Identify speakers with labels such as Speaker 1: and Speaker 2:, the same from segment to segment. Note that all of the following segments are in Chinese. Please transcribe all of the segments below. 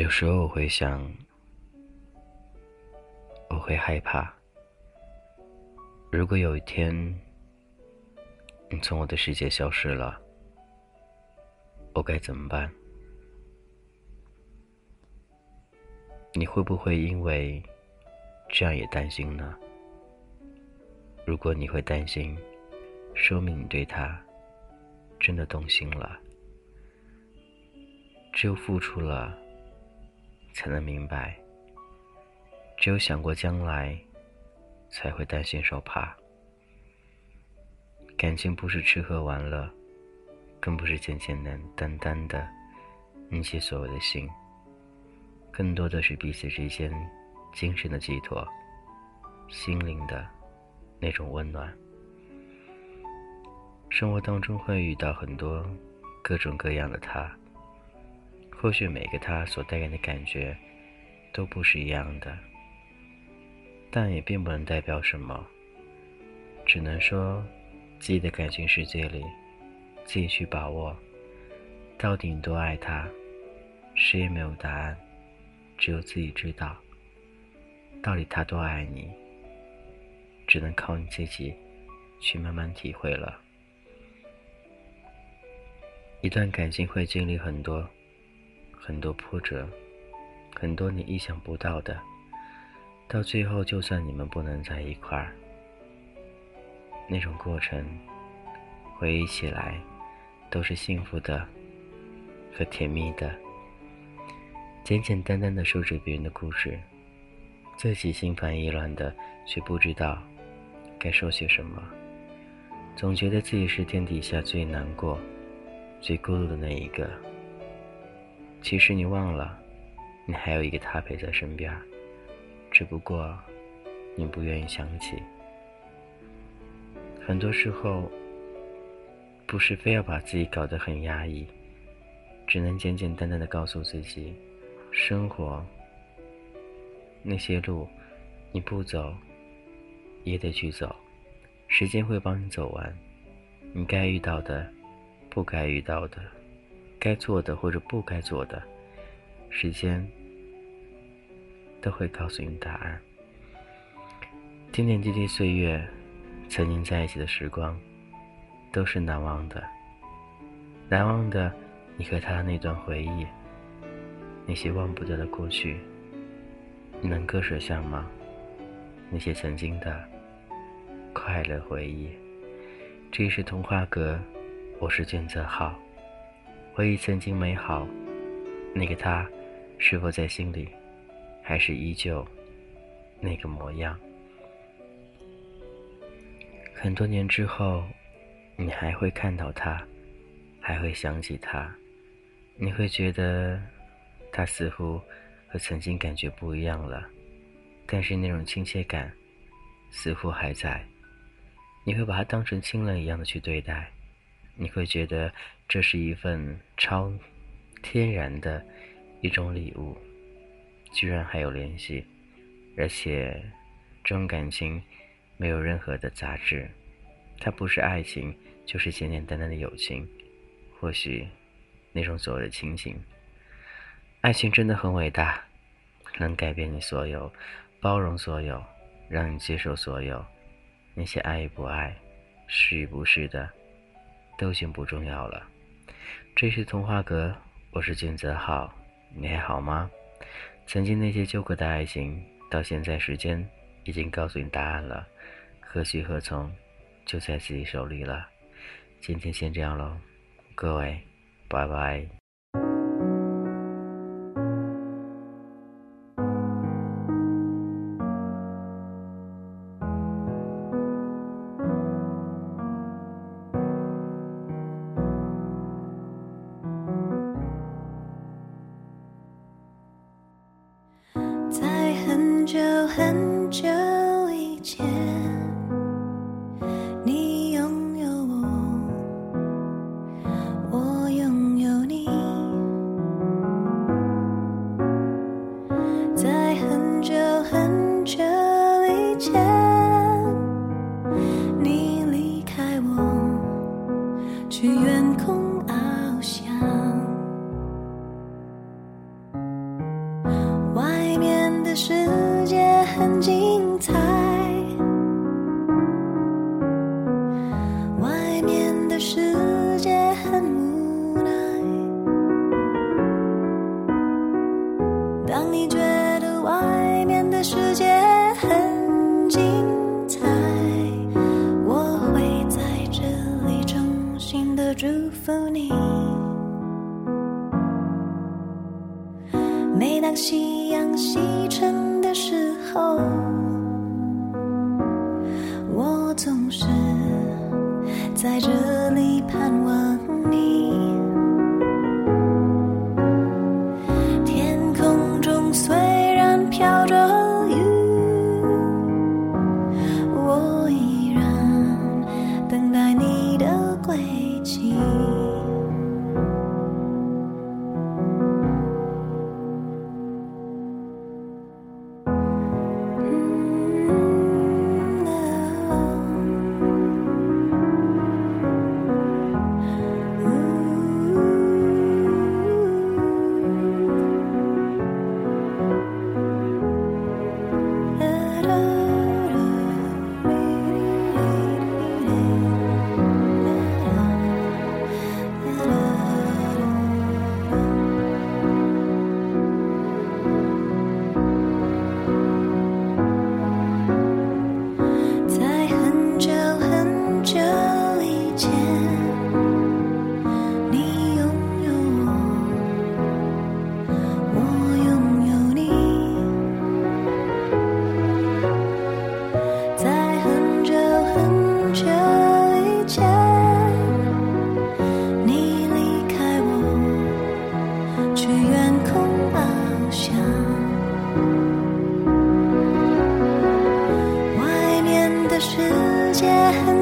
Speaker 1: 有时候我会想，我会害怕，如果有一天你从我的世界消失了，我该怎么办？你会不会因为这样也担心呢？如果你会担心，说明你对他真的动心了。只有付出了。才能明白，只有想过将来，才会担心受怕。感情不是吃喝玩乐，更不是简简单单的你起所谓的心，更多的是彼此之间精神的寄托，心灵的那种温暖。生活当中会遇到很多各种各样的他。或许每个他所带给你的感觉都不是一样的，但也并不能代表什么。只能说，自己的感情世界里，自己去把握。到底你多爱他，谁也没有答案，只有自己知道。到底他多爱你，只能靠你自己去慢慢体会了。一段感情会经历很多。很多波折，很多你意想不到的，到最后，就算你们不能在一块儿，那种过程，回忆起来，都是幸福的和甜蜜的。简简单单的说着别人的故事，自己心烦意乱的，却不知道该说些什么，总觉得自己是天底下最难过、最孤独的那一个。其实你忘了，你还有一个他陪在身边，只不过你不愿意想起。很多时候，不是非要把自己搞得很压抑，只能简简单单的告诉自己，生活那些路你不走也得去走，时间会帮你走完，你该遇到的，不该遇到的。该做的或者不该做的，时间都会告诉你答案。点点滴滴岁月，曾经在一起的时光，都是难忘的。难忘的，你和他那段回忆，那些忘不掉的过去，你能割舍下吗？那些曾经的快乐回忆。这里是童话阁，我是卷泽浩。回忆曾经美好，那个他，是否在心里，还是依旧那个模样？很多年之后，你还会看到他，还会想起他，你会觉得他似乎和曾经感觉不一样了，但是那种亲切感似乎还在，你会把他当成亲人一样的去对待。你会觉得这是一份超天然的一种礼物，居然还有联系，而且这种感情没有任何的杂质，它不是爱情，就是简简单单的友情，或许那种所谓的亲情。爱情真的很伟大，能改变你所有，包容所有，让你接受所有，那些爱与不爱，是与不是的。都已经不重要了。这是童话阁，我是俊泽浩，你还好吗？曾经那些纠葛的爱情，到现在时间已经告诉你答案了，何去何从，就在自己手里了。今天先这样喽，各位，拜拜。
Speaker 2: 很久以前。祝福你。每当夕阳西沉的时候我总是在这里。界很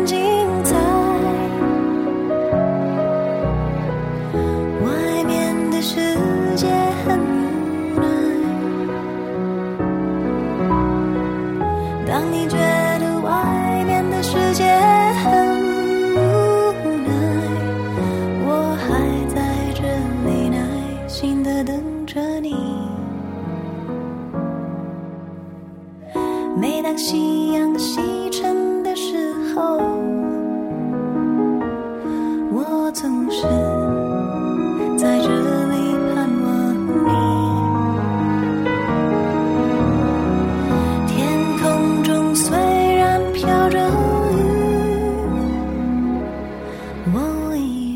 Speaker 2: 在这里盼望你。天空中虽然飘着雨，我已。